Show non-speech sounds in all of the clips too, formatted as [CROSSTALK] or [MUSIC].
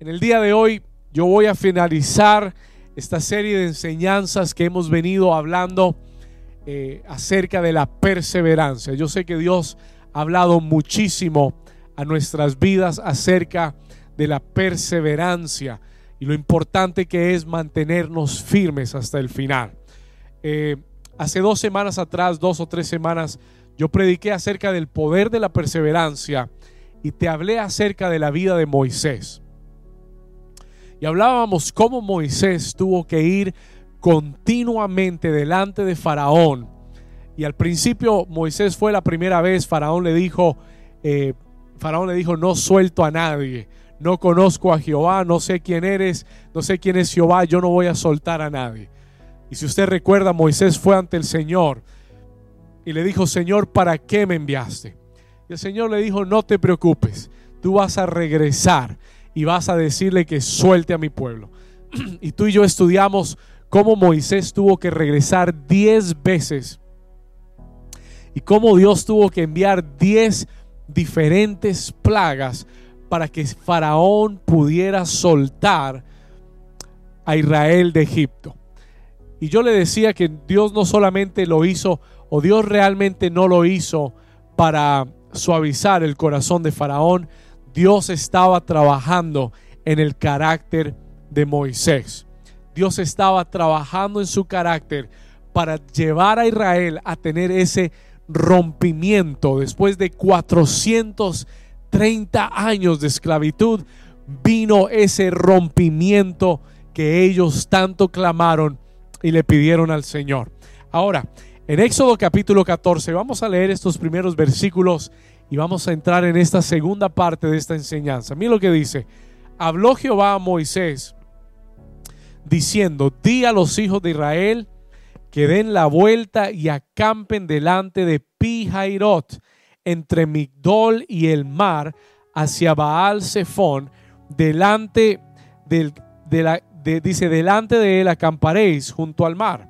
En el día de hoy yo voy a finalizar esta serie de enseñanzas que hemos venido hablando eh, acerca de la perseverancia. Yo sé que Dios ha hablado muchísimo a nuestras vidas acerca de la perseverancia y lo importante que es mantenernos firmes hasta el final. Eh, hace dos semanas atrás, dos o tres semanas, yo prediqué acerca del poder de la perseverancia y te hablé acerca de la vida de Moisés. Y hablábamos cómo Moisés tuvo que ir continuamente delante de Faraón. Y al principio Moisés fue la primera vez, Faraón le dijo, eh, Faraón le dijo, no suelto a nadie, no conozco a Jehová, no sé quién eres, no sé quién es Jehová, yo no voy a soltar a nadie. Y si usted recuerda, Moisés fue ante el Señor y le dijo, Señor, ¿para qué me enviaste? Y el Señor le dijo, no te preocupes, tú vas a regresar y vas a decirle que suelte a mi pueblo. [CLEARS THROAT] y tú y yo estudiamos cómo Moisés tuvo que regresar diez veces y cómo Dios tuvo que enviar diez diferentes plagas para que Faraón pudiera soltar a Israel de Egipto. Y yo le decía que Dios no solamente lo hizo, o Dios realmente no lo hizo para suavizar el corazón de Faraón, Dios estaba trabajando en el carácter de Moisés. Dios estaba trabajando en su carácter para llevar a Israel a tener ese rompimiento después de 430 años de esclavitud vino ese rompimiento que ellos tanto clamaron y le pidieron al Señor. Ahora, en Éxodo capítulo 14 vamos a leer estos primeros versículos y vamos a entrar en esta segunda parte de esta enseñanza. Mira lo que dice. Habló Jehová a Moisés diciendo, di a los hijos de Israel que den la vuelta y acampen delante de Pijairot, entre Migdol y el mar, hacia Baal Zephon, delante del, de dice, delante de él acamparéis junto al mar.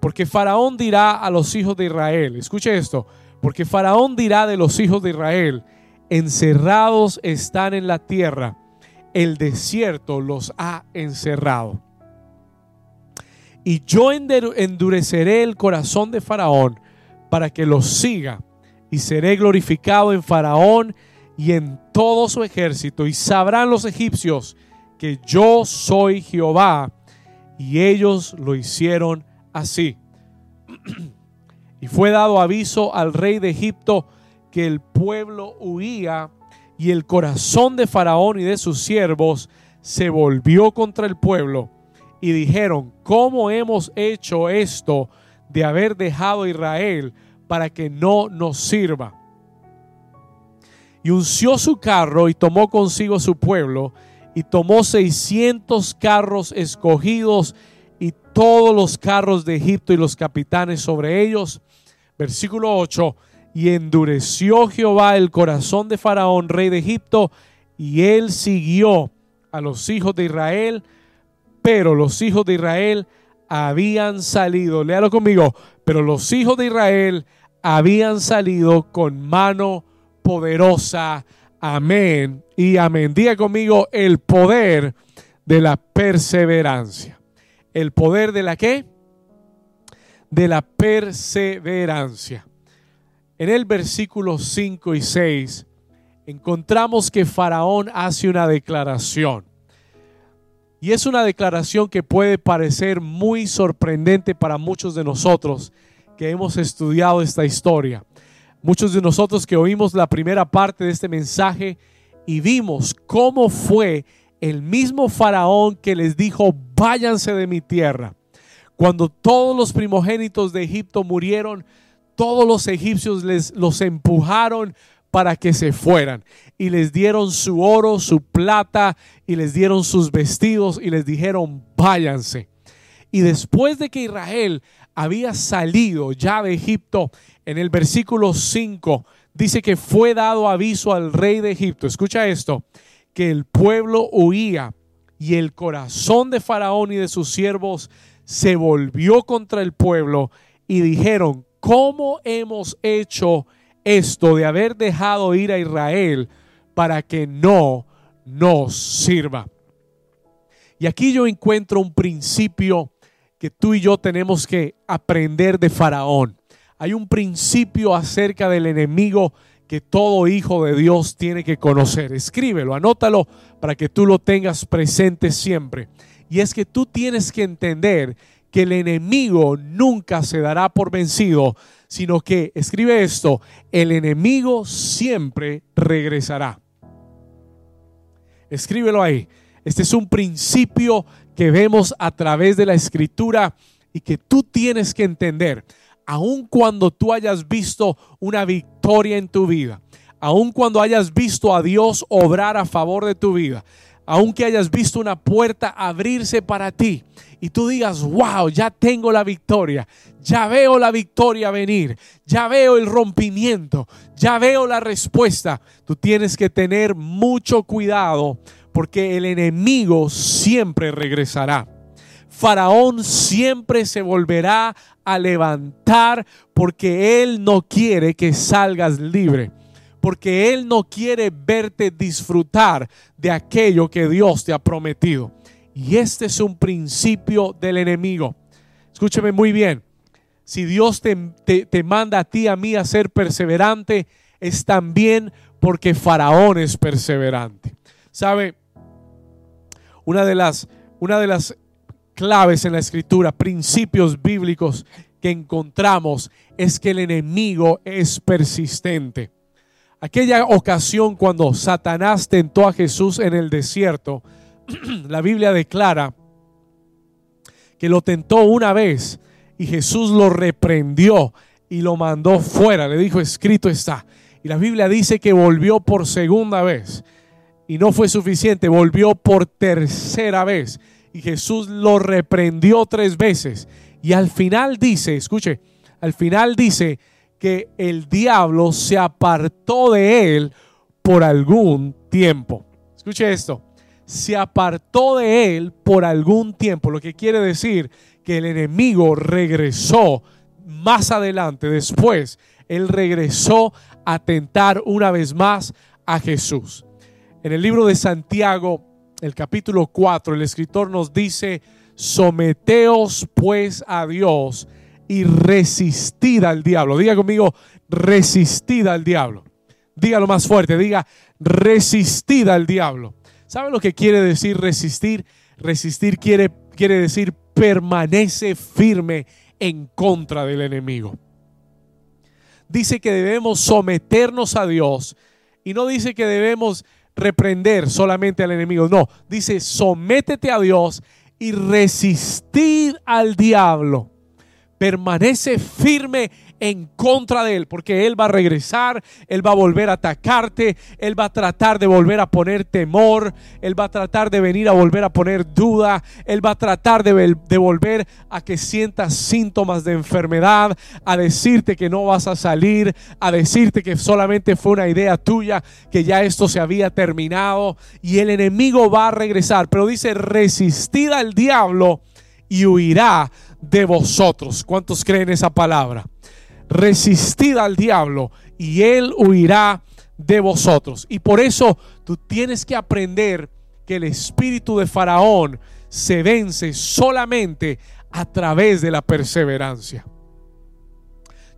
Porque Faraón dirá a los hijos de Israel, escuche esto, porque Faraón dirá de los hijos de Israel, encerrados están en la tierra, el desierto los ha encerrado. Y yo endureceré el corazón de Faraón para que los siga, y seré glorificado en Faraón y en todo su ejército, y sabrán los egipcios que yo soy Jehová, y ellos lo hicieron así. Y fue dado aviso al rey de Egipto que el pueblo huía y el corazón de Faraón y de sus siervos se volvió contra el pueblo y dijeron, ¿cómo hemos hecho esto de haber dejado a Israel para que no nos sirva? Y unció su carro y tomó consigo su pueblo y tomó seiscientos carros escogidos y todos los carros de Egipto y los capitanes sobre ellos Versículo 8. Y endureció Jehová el corazón de Faraón, rey de Egipto, y él siguió a los hijos de Israel, pero los hijos de Israel habían salido, léalo conmigo, pero los hijos de Israel habían salido con mano poderosa. Amén y amén. Diga conmigo el poder de la perseverancia. ¿El poder de la qué? De la perseverancia. En el versículo 5 y 6 encontramos que Faraón hace una declaración. Y es una declaración que puede parecer muy sorprendente para muchos de nosotros que hemos estudiado esta historia. Muchos de nosotros que oímos la primera parte de este mensaje y vimos cómo fue el mismo faraón que les dijo, váyanse de mi tierra. Cuando todos los primogénitos de Egipto murieron, todos los egipcios les los empujaron para que se fueran y les dieron su oro, su plata y les dieron sus vestidos y les dijeron, váyanse. Y después de que Israel había salido ya de Egipto, en el versículo 5 dice que fue dado aviso al rey de Egipto, escucha esto, que el pueblo huía y el corazón de Faraón y de sus siervos se volvió contra el pueblo y dijeron, ¿cómo hemos hecho esto de haber dejado ir a Israel para que no nos sirva? Y aquí yo encuentro un principio que tú y yo tenemos que aprender de Faraón. Hay un principio acerca del enemigo que todo hijo de Dios tiene que conocer. Escríbelo, anótalo para que tú lo tengas presente siempre. Y es que tú tienes que entender que el enemigo nunca se dará por vencido, sino que, escribe esto, el enemigo siempre regresará. Escríbelo ahí. Este es un principio que vemos a través de la escritura y que tú tienes que entender. Aun cuando tú hayas visto una victoria en tu vida, aun cuando hayas visto a Dios obrar a favor de tu vida, aunque hayas visto una puerta abrirse para ti y tú digas, wow, ya tengo la victoria, ya veo la victoria venir, ya veo el rompimiento, ya veo la respuesta, tú tienes que tener mucho cuidado porque el enemigo siempre regresará. Faraón siempre se volverá a levantar porque él no quiere que salgas libre. Porque Él no quiere verte disfrutar de aquello que Dios te ha prometido. Y este es un principio del enemigo. Escúcheme muy bien. Si Dios te, te, manda a ti, a mí a ser perseverante, es también porque Faraón es perseverante. ¿Sabe? Una de las, una de las claves en la escritura, principios bíblicos que encontramos es que el enemigo es persistente. Aquella ocasión cuando Satanás tentó a Jesús en el desierto, [CLEARS THROAT] la Biblia declara que lo tentó una vez y Jesús lo reprendió y lo mandó fuera. Le dijo, escrito está. Y la Biblia dice que volvió por segunda vez y no fue suficiente, volvió por tercera vez. Y Jesús lo reprendió tres veces. Y al final dice, escuche, al final dice que el diablo se apartó de él por algún tiempo. Escuche esto, se apartó de él por algún tiempo, lo que quiere decir que el enemigo regresó más adelante, después, él regresó a tentar una vez más a Jesús. En el libro de Santiago, el capítulo 4, el escritor nos dice, someteos pues a Dios y resistid al diablo. Diga conmigo, resistid al diablo. Dígalo más fuerte, diga, resistid al diablo. ¿Sabe lo que quiere decir resistir? Resistir quiere, quiere decir permanece firme en contra del enemigo. Dice que debemos someternos a Dios y no dice que debemos reprender solamente al enemigo. No, dice, sométete a Dios y resistir al diablo. Permanece firme en contra de él, porque él va a regresar, él va a volver a atacarte, él va a tratar de volver a poner temor, él va a tratar de venir a volver a poner duda, él va a tratar de, volver a que sientas síntomas de enfermedad, a decirte que no vas a salir, a decirte que solamente fue una idea tuya, que ya esto se había terminado y el enemigo va a regresar, pero dice resistid al diablo y huirá de vosotros. ¿Cuántos creen esa palabra? resistid al diablo y él huirá de vosotros. Y por eso tú tienes que aprender que el espíritu de Faraón se vence solamente a través de la perseverancia.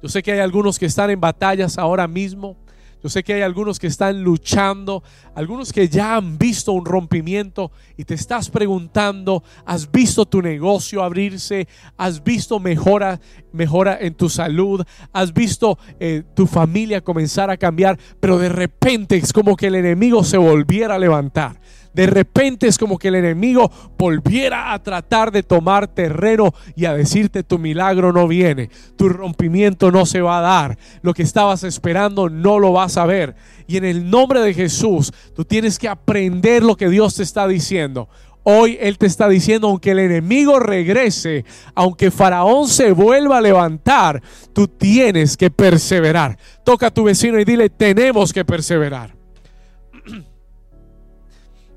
Yo sé que hay algunos que están en batallas ahora mismo yo sé que hay algunos que están luchando, algunos que ya han visto un rompimiento y te estás preguntando, ¿has visto tu negocio abrirse? ¿Has visto mejora, mejora en tu salud? ¿Has visto eh, tu familia comenzar a cambiar? Pero de repente es como que el enemigo se volviera a levantar de repente es como que el enemigo volviera a tratar de tomar terreno y a decirte tu milagro no viene, tu rompimiento no se va a dar, lo que estabas esperando no lo vas a ver. Y en el nombre de Jesús, tú tienes que aprender lo que Dios te está diciendo. Hoy Él te está diciendo, aunque el enemigo regrese, aunque Faraón se vuelva a levantar, tú tienes que perseverar. Toca a tu vecino y dile, tenemos que perseverar.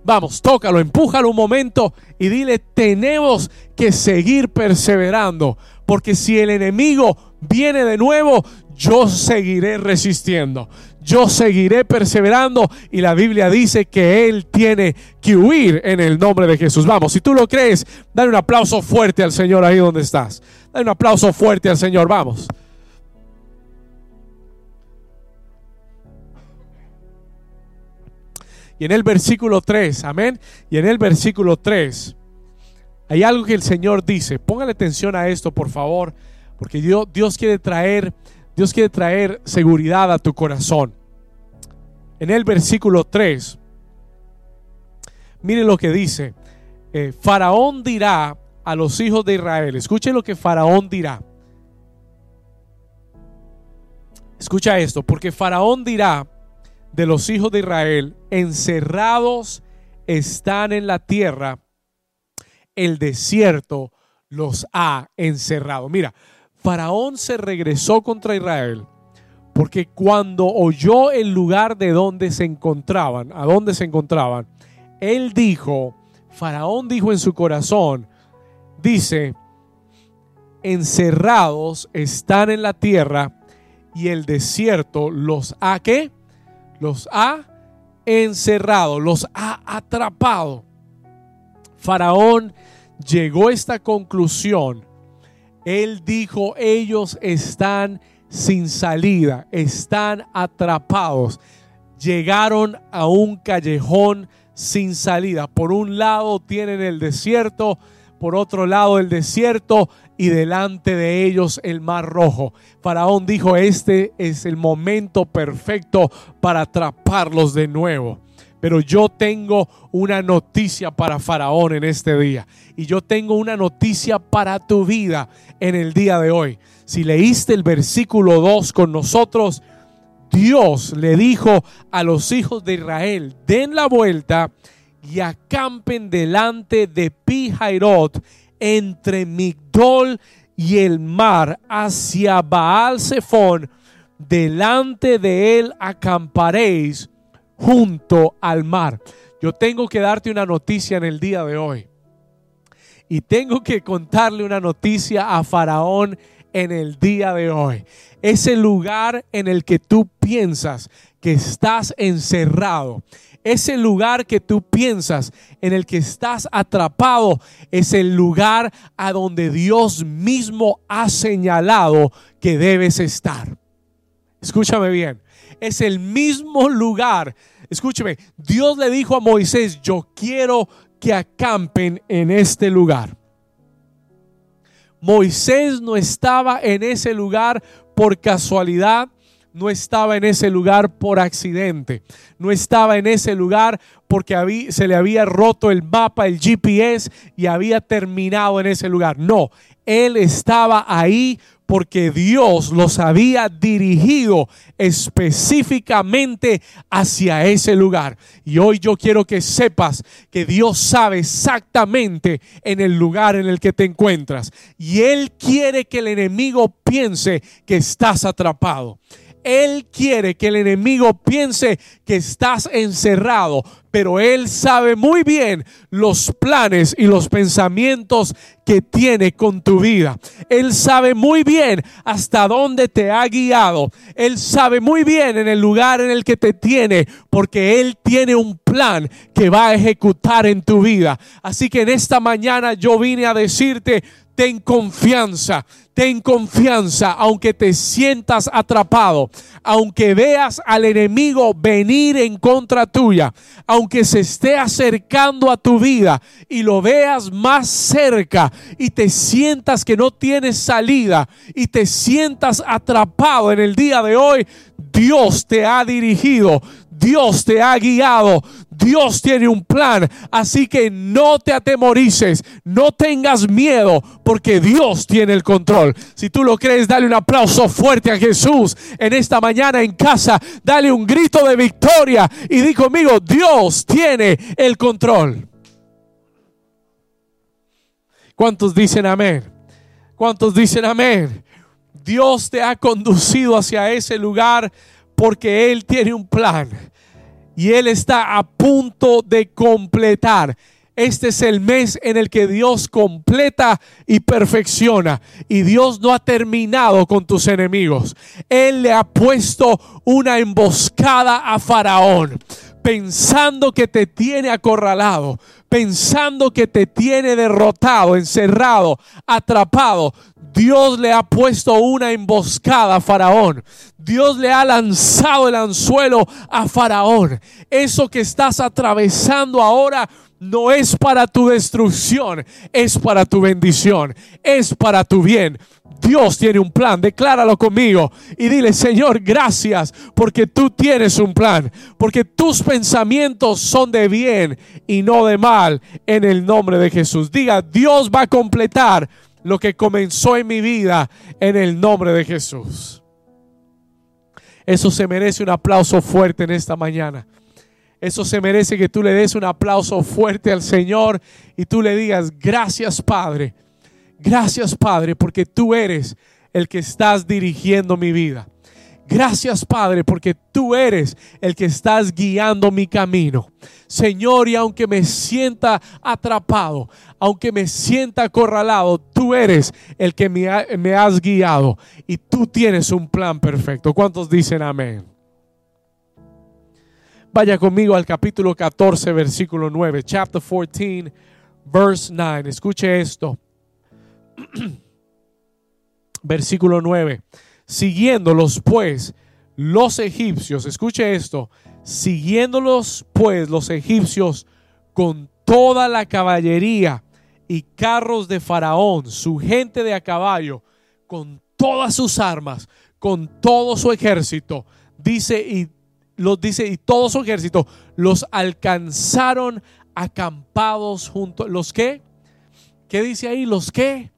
Vamos, tócalo, empújalo un momento y dile, tenemos que seguir perseverando, porque si el enemigo viene de nuevo, yo seguiré resistiendo. yo seguiré perseverando y la Biblia dice que Él tiene que huir en el nombre de Jesús. Vamos, si tú lo crees, dale un aplauso fuerte al Señor ahí donde estás. Dale un aplauso fuerte al Señor, vamos. Y en el versículo 3, amén. Y en el versículo 3 hay algo que el Señor dice. Póngale atención a esto, por favor, porque Dios, Dios quiere traer Dios quiere traer seguridad a tu corazón. En el versículo 3, mire lo que dice. Eh, Faraón dirá a los hijos de Israel. Escuche lo que Faraón dirá. Escucha esto, porque Faraón dirá de los hijos de Israel, encerrados están en la tierra, el desierto los ha encerrado. Mira, Faraón se regresó contra Israel porque cuando oyó el lugar de donde se encontraban, a dónde se encontraban, él dijo, Faraón dijo en su corazón, dice, encerrados están en la tierra y el desierto los ha ¿qué? Los ha encerrado, los ha atrapado. Faraón llegó a esta conclusión. Él dijo, ellos están sin salida, están atrapados. Llegaron a un callejón sin salida. Por un lado tienen el desierto, por otro lado el desierto y delante de ellos el mar rojo. Faraón dijo, este es el momento perfecto para atraparlos de nuevo. Pero yo tengo una noticia para Faraón en este día. Y yo tengo una noticia para tu vida en el día de hoy. Si leíste el versículo 2 con nosotros, Dios le dijo a los hijos de Israel, den la vuelta y acampen delante de Pijairot entre Migdol y el mar hacia Baal Zephon. Delante de él acamparéis junto al mar. Yo tengo que darte una noticia en el día de hoy. Y tengo que contarle una noticia a Faraón en el día de hoy. Ese lugar en el que tú piensas que estás encerrado, ese lugar que tú piensas en el que estás atrapado, es el lugar a donde Dios mismo ha señalado que debes estar. Escúchame bien es el mismo lugar. Escúcheme, Dios le dijo a Moisés, yo quiero que acampen en este lugar. Moisés no estaba en ese lugar por casualidad, no estaba en ese lugar por accidente, no estaba en ese lugar porque se le había roto el mapa, el GPS y había terminado en ese lugar. No, él estaba ahí porque Dios los había dirigido específicamente hacia ese lugar. Y hoy yo quiero que sepas que Dios sabe exactamente en el lugar en el que te encuentras. Y Él quiere que el enemigo piense que estás atrapado. Él quiere que el enemigo piense que estás encerrado, pero Él sabe muy bien los planes y los pensamientos que tiene con tu vida. Él sabe muy bien hasta dónde te ha guiado. Él sabe muy bien en el lugar en el que te tiene, porque Él tiene un plan que va a ejecutar en tu vida. Así que en esta mañana yo vine a decirte, ten confianza, ten confianza, aunque te sientas atrapado, aunque veas al enemigo venir en contra tuya, aunque se esté acercando a tu vida y lo veas más cerca y te sientas que no tienes salida y te sientas atrapado en el día de hoy, Dios te ha dirigido, Dios te ha guiado, Dios tiene un plan, así que no te atemorices, no tengas miedo, porque Dios tiene el control. Si tú lo crees, dale un aplauso fuerte a Jesús en esta mañana en casa, dale un grito de victoria y di conmigo, Dios tiene el control. ¿Cuántos dicen amén? ¿Cuántos dicen amén? Dios te ha conducido hacia ese lugar porque Él tiene un plan y Él está a punto de completar. Este es el mes en el que Dios completa y perfecciona. Y Dios no ha terminado con tus enemigos. Él le ha puesto una emboscada a Faraón pensando que te tiene acorralado, pensando que te tiene derrotado, encerrado, atrapado. Dios le ha puesto una emboscada a Faraón. Dios le ha lanzado el anzuelo a Faraón. Eso que estás atravesando ahora no es para tu destrucción, es para tu bendición, es para tu bien. Dios tiene un plan, decláralo conmigo y dile, Señor, gracias porque tú tienes un plan, porque tus pensamientos son de bien y no de mal en el nombre de Jesús. Diga, Dios va a completar lo que comenzó en mi vida en el nombre de Jesús. Eso se merece un aplauso fuerte en esta mañana. Eso se merece que tú le des un aplauso fuerte al Señor y tú le digas, gracias Padre Gracias Padre porque tú eres el que estás dirigiendo mi vida. Gracias Padre porque tú eres el que estás guiando mi camino. Señor, y aunque me sienta atrapado, aunque me sienta acorralado, tú eres el que me, me has guiado y tú tienes un plan perfecto. ¿Cuántos dicen amén? Vaya conmigo al capítulo 14, versículo 9. Chapter 14, verse 9. Escuche esto. [CLEARS THROAT] Versículo 9. Siguiéndolos pues los egipcios, escuche esto, siguiéndolos pues los egipcios con toda la caballería y carros de Faraón, su gente de a caballo, con todas sus armas, con todo su ejército, dice y los dice y todo su ejército los alcanzaron acampados junto los que ¿Qué dice ahí? Los que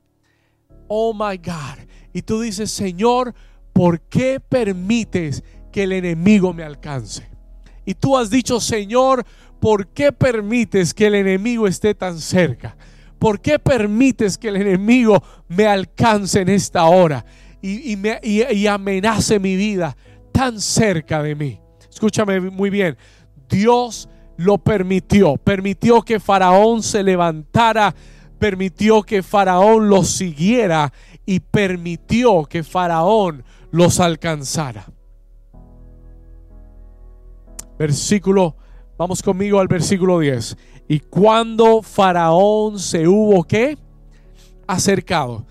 oh my God. Y tú dices, Señor, ¿por qué permites que el enemigo me alcance? Y tú has dicho, Señor, ¿por qué permites que el enemigo esté tan cerca? ¿Por qué permites que el enemigo me alcance en esta hora y, y amenace mi vida tan cerca de mí? Escúchame muy bien. Dios lo permitió. Permitió que Faraón se levantara permitió que Faraón los siguiera y permitió que Faraón los alcanzara. Versículo, vamos conmigo al versículo 10. Y cuando Faraón se hubo que acercado,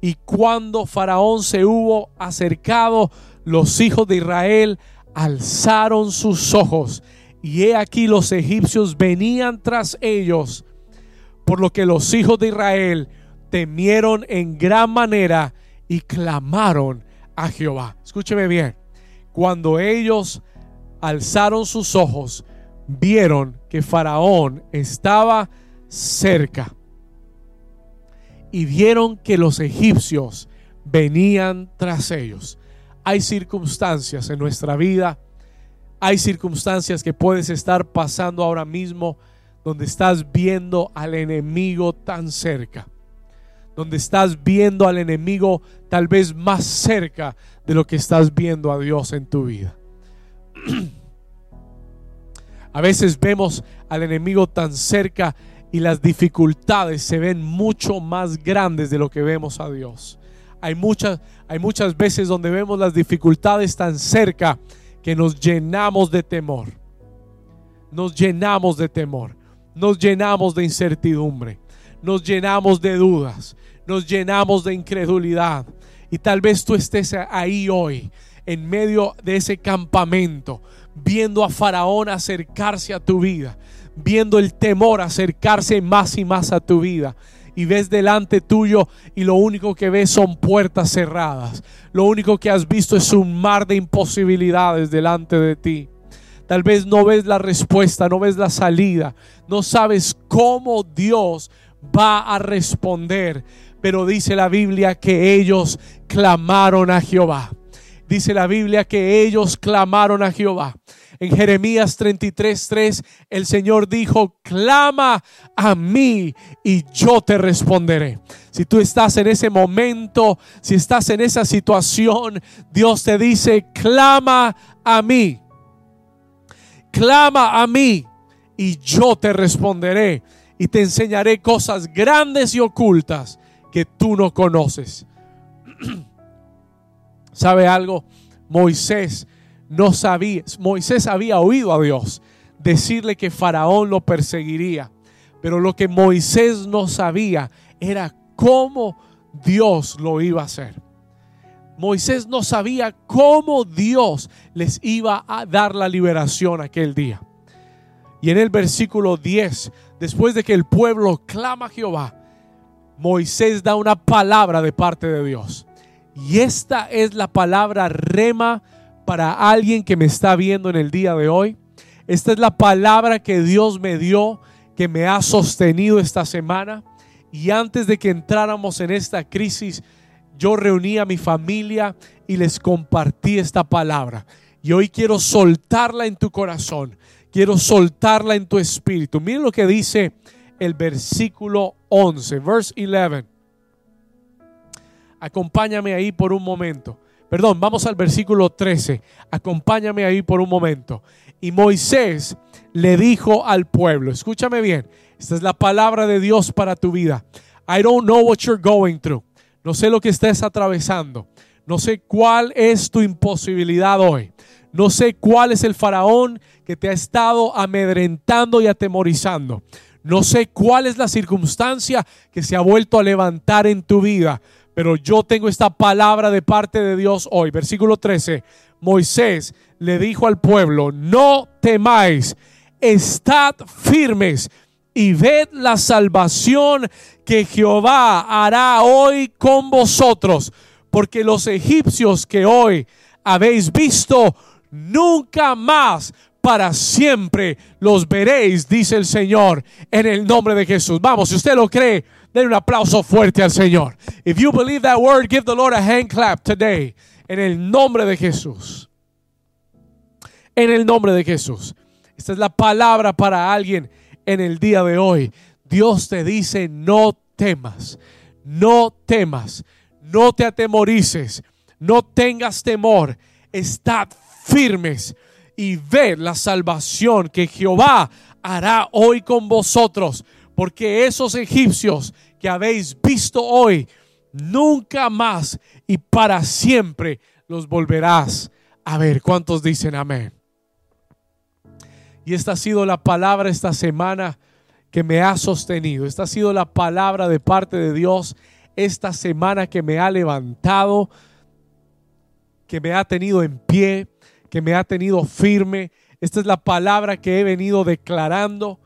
y cuando Faraón se hubo acercado, los hijos de Israel alzaron sus ojos, y he aquí los egipcios venían tras ellos por lo que los hijos de Israel temieron en gran manera y clamaron a Jehová. Escúcheme bien. Cuando ellos alzaron sus ojos, vieron que Faraón estaba cerca y vieron que los egipcios venían tras ellos. Hay circunstancias en nuestra vida, hay circunstancias que puedes estar pasando ahora mismo donde estás viendo al enemigo tan cerca, donde estás viendo al enemigo tal vez más cerca de lo que estás viendo a Dios en tu vida. [CLEARS THROAT] A veces vemos al enemigo tan cerca y las dificultades se ven mucho más grandes de lo que vemos a Dios. Hay muchas, hay muchas veces donde vemos las dificultades tan cerca que nos llenamos de temor. Nos llenamos de temor nos llenamos de incertidumbre, nos llenamos de dudas, nos llenamos de incredulidad. Y tal vez tú estés ahí hoy, en medio de ese campamento, viendo a Faraón acercarse a tu vida, viendo el temor acercarse más y más a tu vida. Y ves delante tuyo y lo único que ves son puertas cerradas. Lo único que has visto es un mar de imposibilidades delante de ti. Tal vez no ves la respuesta, no ves la salida, no sabes cómo Dios va a responder. Pero dice la Biblia que ellos clamaron a Jehová. Dice la Biblia que ellos clamaron a Jehová. En Jeremías 33:3 el Señor dijo, clama a mí y yo te responderé. Si tú estás en ese momento, si estás en esa situación, Dios te dice, clama a mí clama a mí y yo te responderé y te enseñaré cosas grandes y ocultas que tú no conoces. [CLEARS THROAT] ¿Sabe algo? Moisés no sabía, Moisés había oído a Dios decirle que Faraón lo perseguiría, pero lo que Moisés no sabía era cómo Dios lo iba a hacer. Moisés no sabía cómo Dios les iba a dar la liberación aquel día. Y en el versículo 10, después de que el pueblo clama a Jehová, Moisés da una palabra de parte de Dios. Y esta es la palabra rema para alguien que me está viendo en el día de hoy. Esta es la palabra que Dios me dio, que me ha sostenido esta semana. Y antes de que entráramos en esta crisis, yo reuní a mi familia y les compartí esta palabra. Y hoy quiero soltarla en tu corazón. Quiero soltarla en tu espíritu. Miren lo que dice el versículo 11, verse 11. Acompáñame ahí por un momento. Perdón, vamos al versículo 13. Acompáñame ahí por un momento. Y Moisés le dijo al pueblo, escúchame bien, esta es la palabra de Dios para tu vida. I don't know what you're going through. No sé lo que estés atravesando. No sé cuál es tu imposibilidad hoy. No sé cuál es el faraón que te ha estado amedrentando y atemorizando. No sé cuál es la circunstancia que se ha vuelto a levantar en tu vida. Pero yo tengo esta palabra de parte de Dios hoy. Versículo 13. Moisés le dijo al pueblo, no temáis, estad firmes y ved la salvación que Jehová hará hoy con vosotros, porque los egipcios que hoy habéis visto, nunca más para siempre los veréis, dice el Señor, en el nombre de Jesús. Vamos, si usted lo cree, den un aplauso fuerte al Señor. If you believe that word, give the Lord a hand clap today, en el nombre de Jesús. En el nombre de Jesús. Esta es la palabra para alguien en el día de hoy. Dios te dice, no temas, no temas, no te atemorices, no tengas temor, estad firmes y ved la salvación que Jehová hará hoy con vosotros, porque esos egipcios que habéis visto hoy, nunca más y para siempre los volverás a ver. ¿Cuántos dicen amén? Y esta ha sido la palabra esta semana que me ha sostenido. Esta ha sido la palabra de parte de Dios esta semana que me ha levantado, que me ha tenido en pie, que me ha tenido firme. Esta es la palabra que he venido declarando,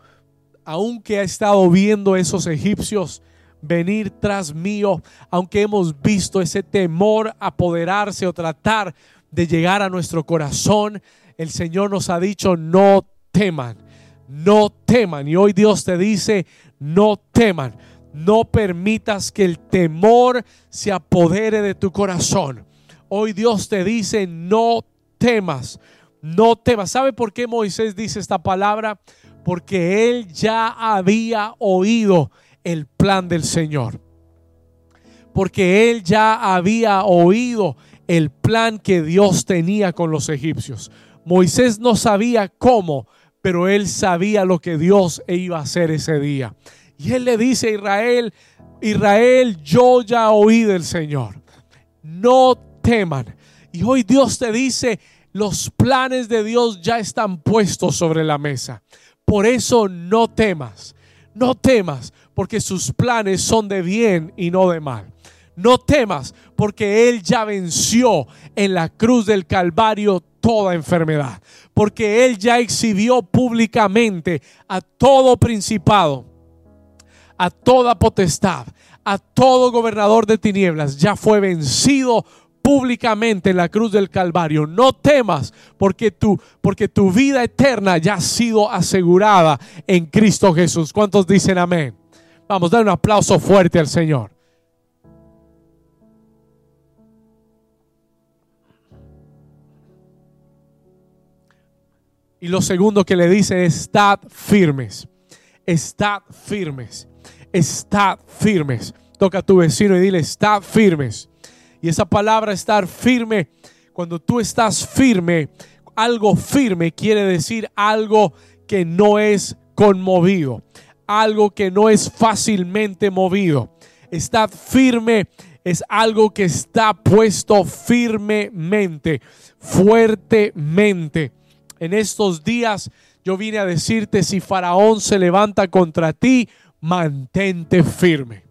aunque he estado viendo esos egipcios venir tras mío, aunque hemos visto ese temor apoderarse o tratar de llegar a nuestro corazón, el Señor nos ha dicho, no teman, no teman. Y hoy Dios te dice, no teman. No permitas que el temor se apodere de tu corazón. Hoy Dios te dice, no temas, no temas. ¿Sabe por qué Moisés dice esta palabra? Porque él ya había oído el plan del Señor. Porque él ya había oído el plan que Dios tenía con los egipcios. Moisés no sabía cómo, pero él sabía lo que Dios iba a hacer ese día. Y él le dice a Israel, Israel, yo ya oí del Señor. No teman. Y hoy Dios te dice, los planes de Dios ya están puestos sobre la mesa. Por eso no temas. No temas, porque sus planes son de bien y no de mal. No temas, porque Él ya venció en la cruz del Calvario toda enfermedad, porque Él ya exhibió públicamente a todo principado, a toda potestad, a todo gobernador de tinieblas, ya fue vencido públicamente en la cruz del Calvario. No temas porque tu, porque tu vida eterna ya ha sido asegurada en Cristo Jesús. ¿Cuántos dicen amén? Vamos, dar un aplauso fuerte al Señor. Y lo segundo que le dice es, estad firmes, estad firmes, estad firmes. Toca a tu vecino y dile, estad firmes. Y esa palabra estar firme, cuando tú estás firme, algo firme quiere decir algo que no es conmovido, algo que no es fácilmente movido. Estar firme es algo que está puesto firmemente, fuertemente. En estos días yo vine a decirte, si Faraón se levanta contra ti, mantente firme.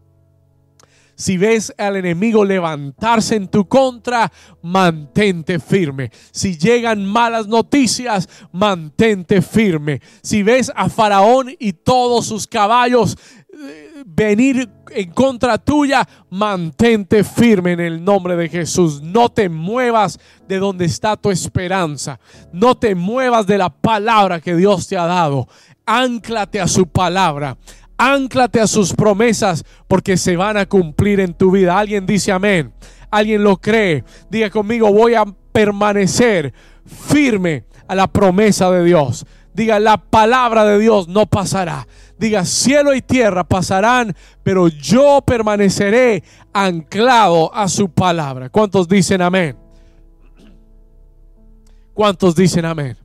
Si ves al enemigo levantarse en tu contra, mantente firme. Si llegan malas noticias, mantente firme. Si ves a Faraón y todos sus caballos eh, venir en contra tuya, mantente firme en el nombre de Jesús. No te muevas de donde está tu esperanza. No te muevas de la palabra que Dios te ha dado. Anclate a su palabra. Anclate a sus promesas porque se van a cumplir en tu vida. Alguien dice amén. Alguien lo cree. Diga conmigo, voy a permanecer firme a la promesa de Dios. Diga, la palabra de Dios no pasará. Diga, cielo y tierra pasarán, pero yo permaneceré anclado a su palabra. ¿Cuántos dicen amén? ¿Cuántos dicen amén?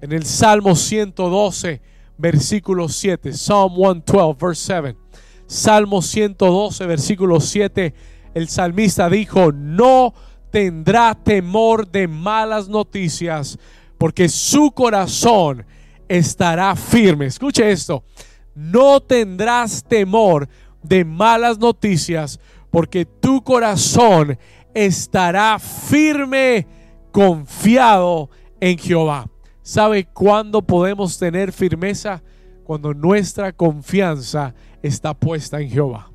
En el Salmo 112 versículo 7. Psalm 112, verse 7. Salmo 112, versículo 7. El salmista dijo, no tendrá temor de malas noticias, porque su corazón estará firme. Escuche esto, no tendrás temor de malas noticias, porque tu corazón estará firme, confiado en Jehová. ¿Sabe cuándo podemos tener firmeza? Cuando nuestra confianza está puesta en Jehová.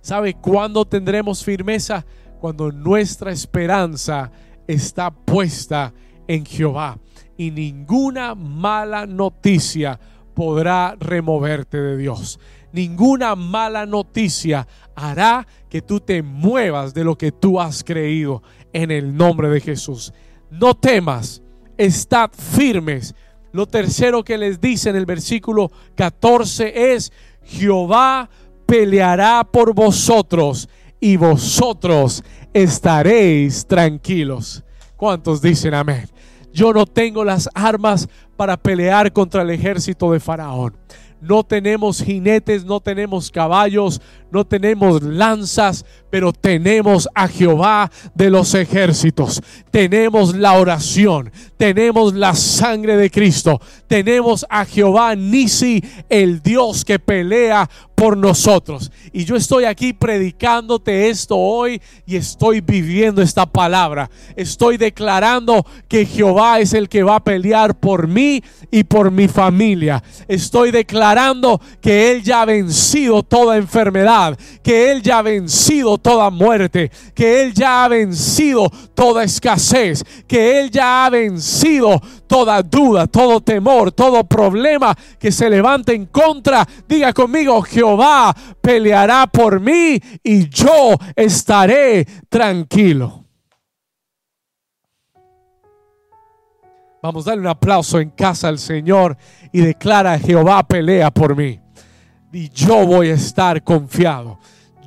¿Sabe cuándo tendremos firmeza? Cuando nuestra esperanza está puesta en Jehová. Y ninguna mala noticia podrá removerte de Dios. Ninguna mala noticia hará que tú te muevas de lo que tú has creído en el nombre de Jesús. No temas estad firmes. Lo tercero que les dice en el versículo 14 es, Jehová peleará por vosotros y vosotros estaréis tranquilos. ¿Cuántos dicen amén? Yo no tengo las armas para pelear contra el ejército de Faraón. No tenemos jinetes, no tenemos caballos, no tenemos lanzas, pero tenemos a Jehová de los ejércitos. Tenemos la oración, tenemos la sangre de Cristo, tenemos a Jehová Nisi, el Dios que pelea por nosotros. Y yo estoy aquí predicándote esto hoy y estoy viviendo esta palabra. Estoy declarando que Jehová es el que va a pelear por mí y por mi familia. Estoy declarando que Él ya ha vencido toda enfermedad, que Él ya ha vencido toda muerte, que Él ya ha vencido toda escasez, que Él ya ha vencido toda duda, todo temor, todo problema que se levante en contra. Diga conmigo, Jehová peleará por mí y yo estaré tranquilo. Vamos a darle un aplauso en casa al Señor y declara, Jehová pelea por mí. Y yo voy a estar confiado.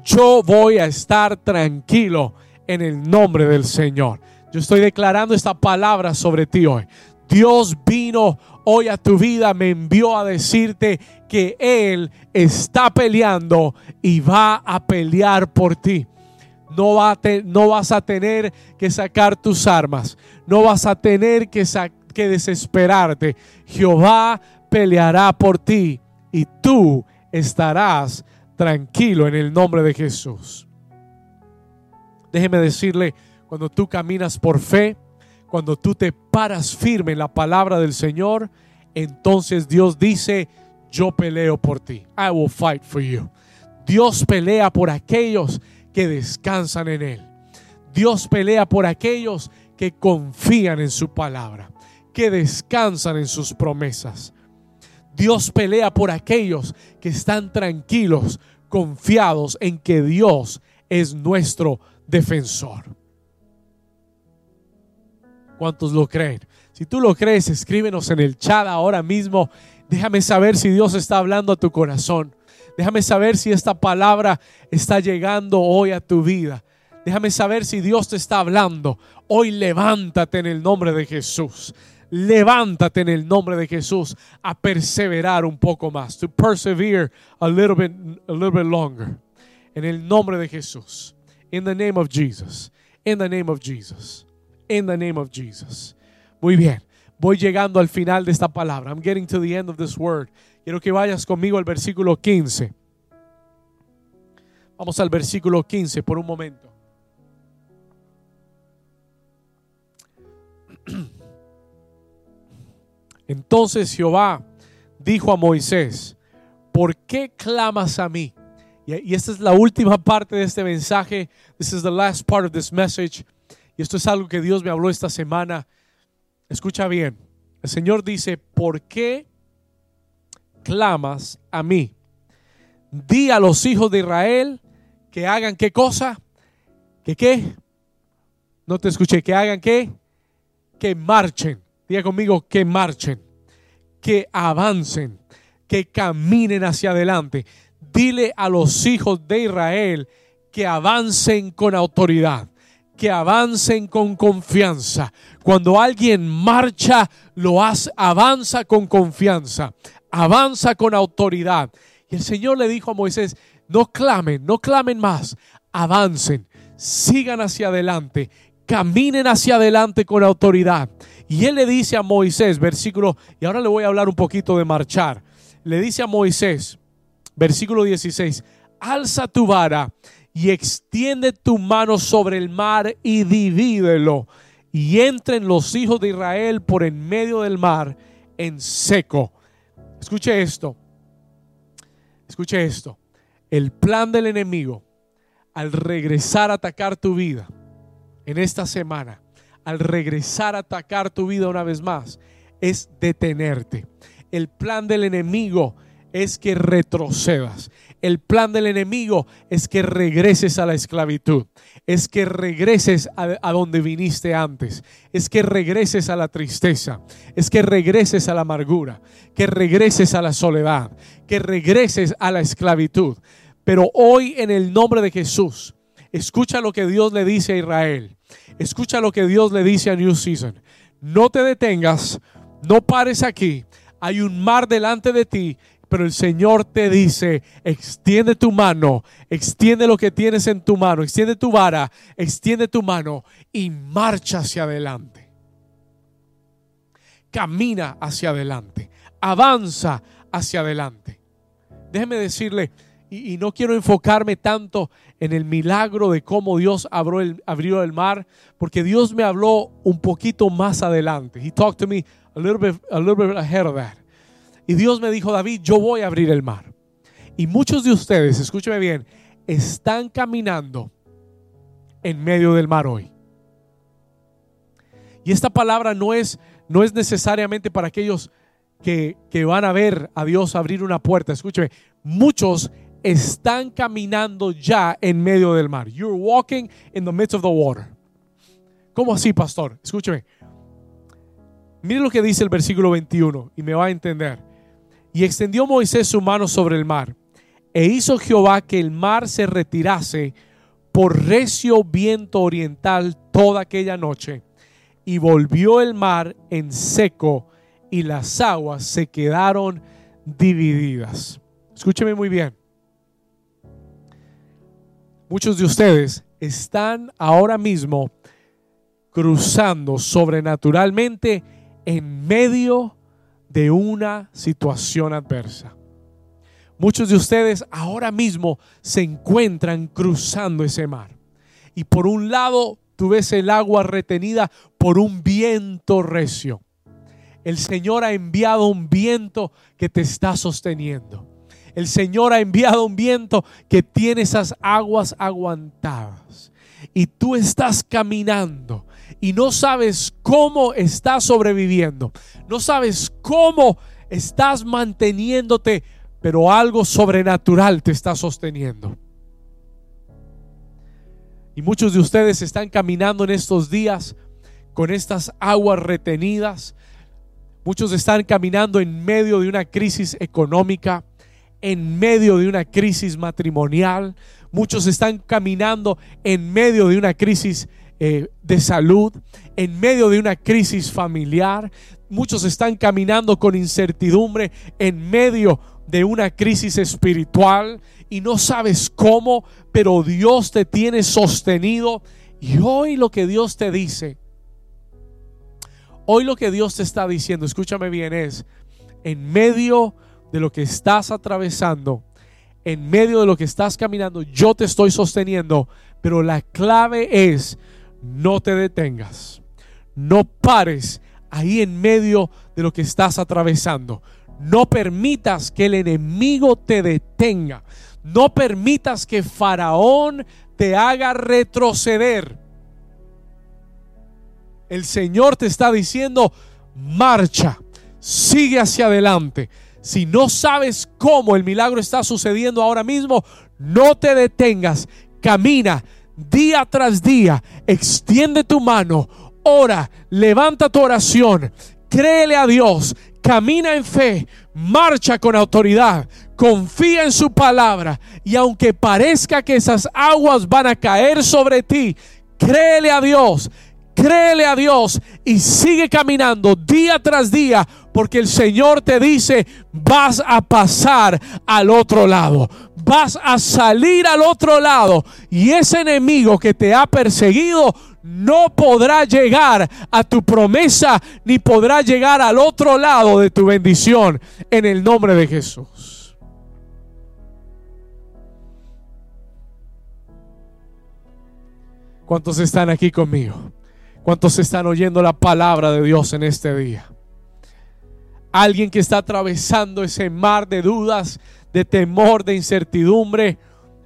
Yo voy a estar tranquilo en el nombre del Señor. Yo estoy declarando esta palabra sobre ti hoy. Dios vino hoy a tu vida, me envió a decirte que Él está peleando y va a pelear por ti. No, va no vas a tener que sacar tus armas, no vas a tener que que desesperarte. Jehová peleará por ti y tú estarás tranquilo en el nombre de Jesús. Déjeme decirle, cuando tú caminas por fe, cuando tú te paras firme en la palabra del Señor, entonces Dios dice, yo peleo por ti. I will fight for you. Dios pelea por aquellos que descansan en Él. Dios pelea por aquellos que confían en su palabra que descansan en sus promesas. Dios pelea por aquellos que están tranquilos, confiados en que Dios es nuestro defensor. ¿Cuántos lo creen? Si tú lo crees, escríbenos en el chat ahora mismo. Déjame saber si Dios está hablando a tu corazón. Déjame saber si esta palabra está llegando hoy a tu vida. Déjame saber si Dios te está hablando. Hoy levántate en el nombre de Jesús. levántate en el nombre de Jesús a perseverar un poco más, to persevere a little bit, a little bit longer. En el nombre de Jesús. In the name of Jesus. In the name of Jesus. In the name of Jesus. Muy bien. Voy llegando al final de esta palabra. I'm getting to the end of this word. Quiero que vayas conmigo al versículo 15. Vamos al versículo 15 por un momento. [CLEARS THROAT] Entonces Jehová dijo a Moisés, ¿por qué clamas a mí? Y esta es la última parte de este mensaje. This is the last part of this message. Y esto es algo que Dios me habló esta semana. Escucha bien. El Señor dice, ¿por qué clamas a mí? Di a los hijos de Israel que hagan qué cosa? ¿Que qué? No te escuché. ¿Que hagan qué? Que marchen. Diga conmigo que marchen, que avancen, que caminen hacia adelante. Dile a los hijos de Israel que avancen con autoridad, que avancen con confianza. Cuando alguien marcha, lo hace, avanza con confianza, avanza con autoridad. Y el Señor le dijo a Moisés, no clamen, no clamen más, avancen, sigan hacia adelante, caminen hacia adelante con autoridad. Y él le dice a Moisés, versículo, y ahora le voy a hablar un poquito de marchar. Le dice a Moisés, versículo 16, alza tu vara y extiende tu mano sobre el mar y divídelo. Y entren los hijos de Israel por en medio del mar en seco. Escuche esto. Escuche esto. El plan del enemigo al regresar a atacar tu vida en esta semana al regresar a atacar tu vida una vez más es detenerte. El plan del enemigo es que retrocedas. El plan del enemigo es que regreses a la esclavitud. Es que regreses a, donde viniste antes. Es que regreses a la tristeza. Es que regreses a la amargura. Que regreses a la soledad. Que regreses a la esclavitud. Pero hoy en el nombre de Jesús, escucha lo que Dios le dice a Israel. Escucha lo que Dios le dice a New Season. No te detengas, no pares aquí. Hay un mar delante de ti, pero el Señor te dice, extiende tu mano, extiende lo que tienes en tu mano, extiende tu vara, extiende tu mano y marcha hacia adelante. Camina hacia adelante, avanza hacia adelante. Déjeme decirle, y, no quiero enfocarme tanto en el milagro de cómo Dios abrió el, abrió el mar, porque Dios me habló un poquito más adelante. He talked to me a little bit, a little bit ahead of that. Y Dios me dijo, David, yo voy a abrir el mar. Y muchos de ustedes, escúcheme bien, están caminando en medio del mar hoy. Y esta palabra no es, no es necesariamente para aquellos que, que, van a ver a Dios abrir una puerta. Escúcheme, muchos están caminando ya en medio del mar. You're walking in the midst of the water. ¿Cómo así, pastor? Escúcheme. Mire lo que dice el versículo 21 y me va a entender. Y extendió Moisés su mano sobre el mar e hizo Jehová que el mar se retirase por recio viento oriental toda aquella noche y volvió el mar en seco y las aguas se quedaron divididas. Escúcheme muy bien. Muchos de ustedes están ahora mismo cruzando sobrenaturalmente en medio de una situación adversa. Muchos de ustedes ahora mismo se encuentran cruzando ese mar. Y por un lado tú ves el agua retenida por un viento recio. El Señor ha enviado un viento que te está sosteniendo. El Señor ha enviado un viento que tiene esas aguas aguantadas. Y tú estás caminando y no sabes cómo estás sobreviviendo. No sabes cómo estás manteniéndote, pero algo sobrenatural te está sosteniendo. Y muchos de ustedes están caminando en estos días con estas aguas retenidas. Muchos están caminando en medio de una crisis económica en medio de una crisis matrimonial. Muchos están caminando en medio de una crisis eh, de salud, en medio de una crisis familiar. Muchos están caminando con incertidumbre en medio de una crisis espiritual y no sabes cómo, pero Dios te tiene sostenido. Y hoy lo que Dios te dice, hoy lo que Dios te está diciendo, escúchame bien, es, en medio de lo que estás atravesando, en medio de lo que estás caminando, yo te estoy sosteniendo, pero la clave es, no te detengas, no pares ahí en medio de lo que estás atravesando. No permitas que el enemigo te detenga. No permitas que Faraón te haga retroceder. El Señor te está diciendo, marcha, sigue hacia adelante. Si no sabes cómo el milagro está sucediendo ahora mismo, no te detengas, camina día tras día, extiende tu mano, ora, levanta tu oración, créele a Dios, camina en fe, marcha con autoridad, confía en su palabra. Y aunque parezca que esas aguas van a caer sobre ti, créele a Dios, créele a Dios y sigue caminando día tras día porque el Señor te dice, vas a pasar al otro lado, vas a salir al otro lado y ese enemigo que te ha perseguido no podrá llegar a tu promesa ni podrá llegar al otro lado de tu bendición en el nombre de Jesús. ¿Cuántos están aquí conmigo? ¿Cuántos están oyendo la palabra de Dios en este día? Alguien que está atravesando ese mar de dudas, de temor, de incertidumbre.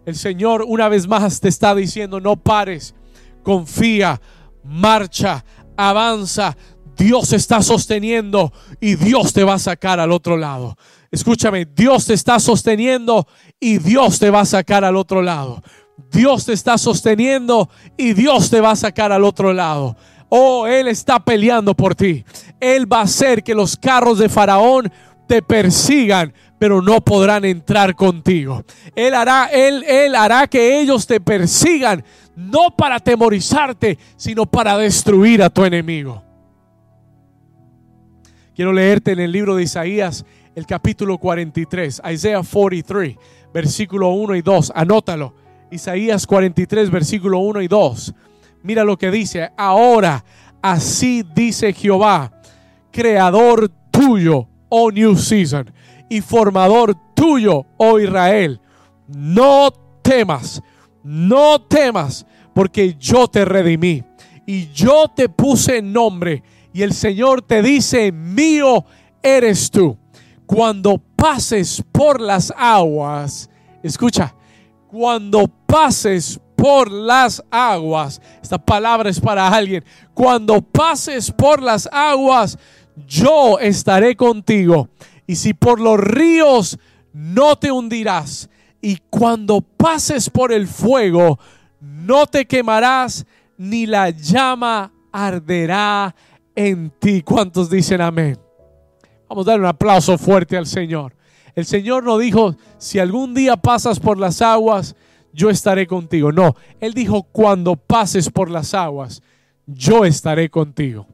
El Señor una vez más te está diciendo, no pares, confía, marcha, avanza. Dios está sosteniendo y Dios te va a sacar al otro lado. Escúchame, Dios te está sosteniendo y Dios te va a sacar al otro lado. Dios te está sosteniendo y Dios te va a sacar al otro lado. Oh, Él está peleando por ti. Él va a hacer que los carros de Faraón te persigan, pero no podrán entrar contigo. Él hará, él, él hará que ellos te persigan, no para temorizarte, sino para destruir a tu enemigo. Quiero leerte en el libro de Isaías, el capítulo 43, Isaiah 43, versículo 1 y 2. Anótalo. Isaías 43, versículo 1 y 2. Mira lo que dice. Ahora, así dice Jehová, creador tuyo, oh New Season, y formador tuyo, oh Israel. No temas, no temas, porque yo te redimí y yo te puse nombre. Y el Señor te dice, mío eres tú. Cuando pases por las aguas, escucha, cuando pases por las aguas, esta palabra es para alguien, cuando pases por las aguas, yo estaré contigo. Y si por los ríos, no te hundirás. Y cuando pases por el fuego, no te quemarás, ni la llama arderá en ti. ¿Cuántos dicen amén? Vamos a dar un aplauso fuerte al Señor. El Señor no dijo, si algún día pasas por las aguas, yo estaré contigo. No, Él dijo, cuando pases por las aguas, yo estaré contigo.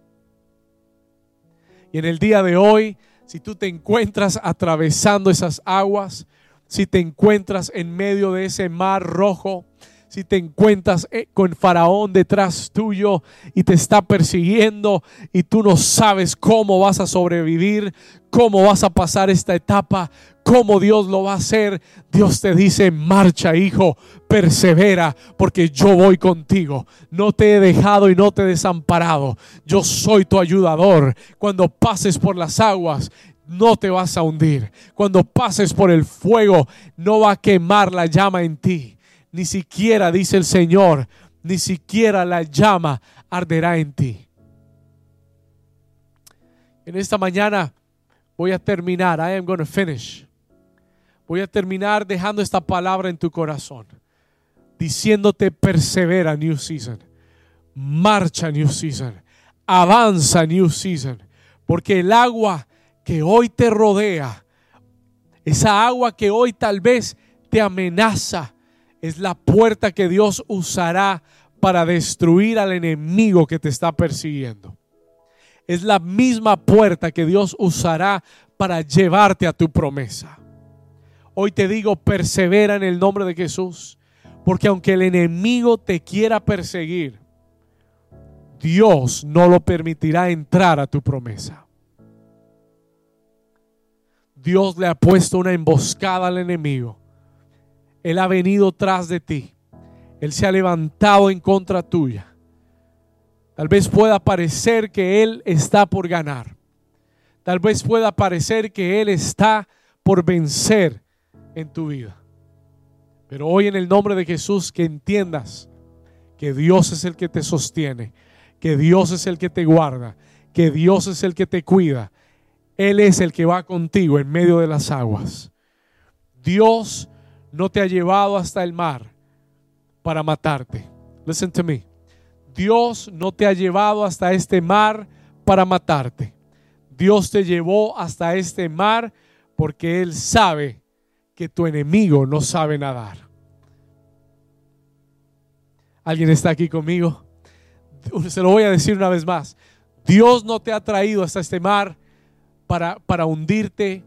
Y en el día de hoy, si tú te encuentras atravesando esas aguas, si te encuentras en medio de ese mar rojo, si te encuentras eh, con Faraón detrás tuyo y te está persiguiendo y tú no sabes cómo vas a sobrevivir, cómo vas a pasar esta etapa, cómo Dios lo va a hacer, Dios te dice, marcha hijo, persevera, porque yo voy contigo. No te he dejado y no te he desamparado. Yo soy tu ayudador. Cuando pases por las aguas, no te vas a hundir. Cuando pases por el fuego, no va a quemar la llama en ti ni siquiera, dice el Señor, ni siquiera la llama arderá en ti. En esta mañana voy a terminar. I am going to finish. Voy a terminar dejando esta palabra en tu corazón, diciéndote persevera New Season, marcha New Season, avanza New Season, porque el agua que hoy te rodea, esa agua que hoy tal vez te amenaza, es la puerta que Dios usará para destruir al enemigo que te está persiguiendo. Es la misma puerta que Dios usará para llevarte a tu promesa. Hoy te digo, persevera en el nombre de Jesús, porque aunque el enemigo te quiera perseguir, Dios no lo permitirá entrar a tu promesa. Dios le ha puesto una emboscada al enemigo. Él ha venido tras de ti. Él se ha levantado en contra tuya. Tal vez pueda parecer que Él está por ganar. Tal vez pueda parecer que Él está por vencer en tu vida. Pero hoy en el nombre de Jesús que entiendas que Dios es el que te sostiene, que Dios es el que te guarda, que Dios es el que te cuida. Él es el que va contigo en medio de las aguas. Dios no te ha llevado hasta el mar para matarte. Listen to me. Dios no te ha llevado hasta este mar para matarte. Dios te llevó hasta este mar porque Él sabe que tu enemigo no sabe nadar. ¿Alguien está aquí conmigo? Se lo voy a decir una vez más. Dios no te ha traído hasta este mar para, para hundirte.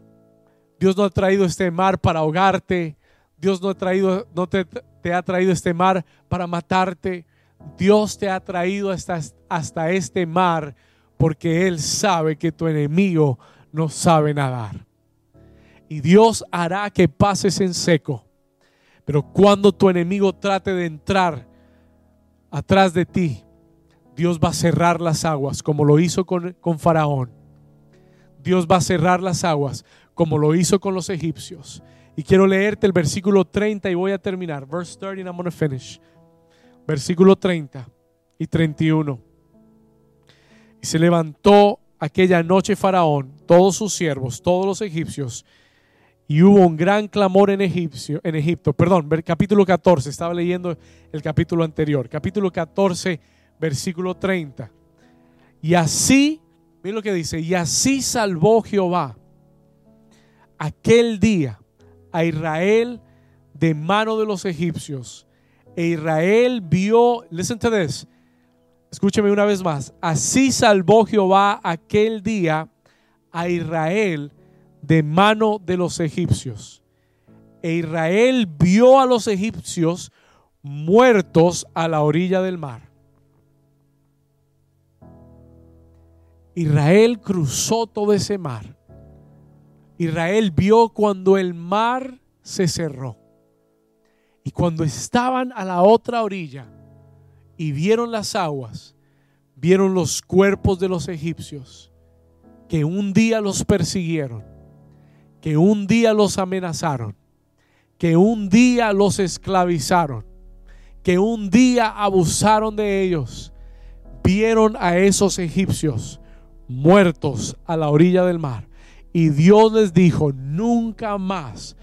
Dios no ha traído este mar para ahogarte. Dios no, ha traído, no te, ha traído este mar para matarte. Dios te ha traído hasta, hasta este mar porque Él sabe que tu enemigo no sabe nadar. Y Dios hará que pases en seco. Pero cuando tu enemigo trate de entrar atrás de ti, Dios va a cerrar las aguas como lo hizo con, con Faraón. Dios va a cerrar las aguas como lo hizo con los egipcios. Y quiero leerte el versículo 30 y voy a terminar. Verse 30 and I'm going to finish. Versículo 30 y 31. Y se levantó aquella noche Faraón, todos sus siervos, todos los egipcios, y hubo un gran clamor en, en Egipto. Perdón, capítulo 14, estaba leyendo el capítulo anterior. Capítulo 14, versículo 30. Y así, miren lo que dice, y así salvó Jehová aquel día a Israel de mano de los egipcios. E Israel vio, listen to this, escúcheme una vez más, así salvó Jehová aquel día a Israel de mano de los egipcios. E Israel vio a los egipcios muertos a la orilla del mar. Israel cruzó todo ese mar. Israel vio cuando el mar se cerró. Y cuando estaban a la otra orilla y vieron las aguas, vieron los cuerpos de los egipcios que un día los persiguieron, que un día los amenazaron, que un día los esclavizaron, que un día abusaron de ellos. Vieron a esos egipcios muertos a la orilla del mar. Y Dios les dijo, nunca más,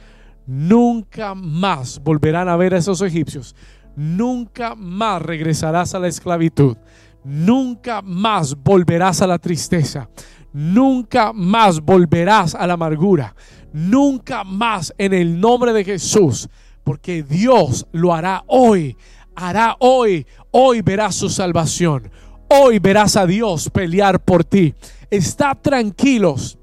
nunca más volverán a ver a esos egipcios. Nunca más regresarás a la esclavitud. Nunca más volverás a la tristeza. Nunca más volverás a la amargura. Nunca más en el nombre de Jesús. Porque Dios lo hará hoy. Hará hoy. Hoy verás su salvación. Hoy verás a Dios pelear por ti. Está tranquilos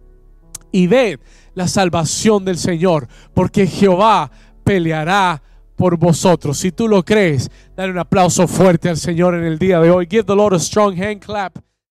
y ved la salvación del Señor, porque Jehová peleará por vosotros. Si tú lo crees, dale un aplauso fuerte al Señor en el día de hoy. Give the Lord a strong hand clap.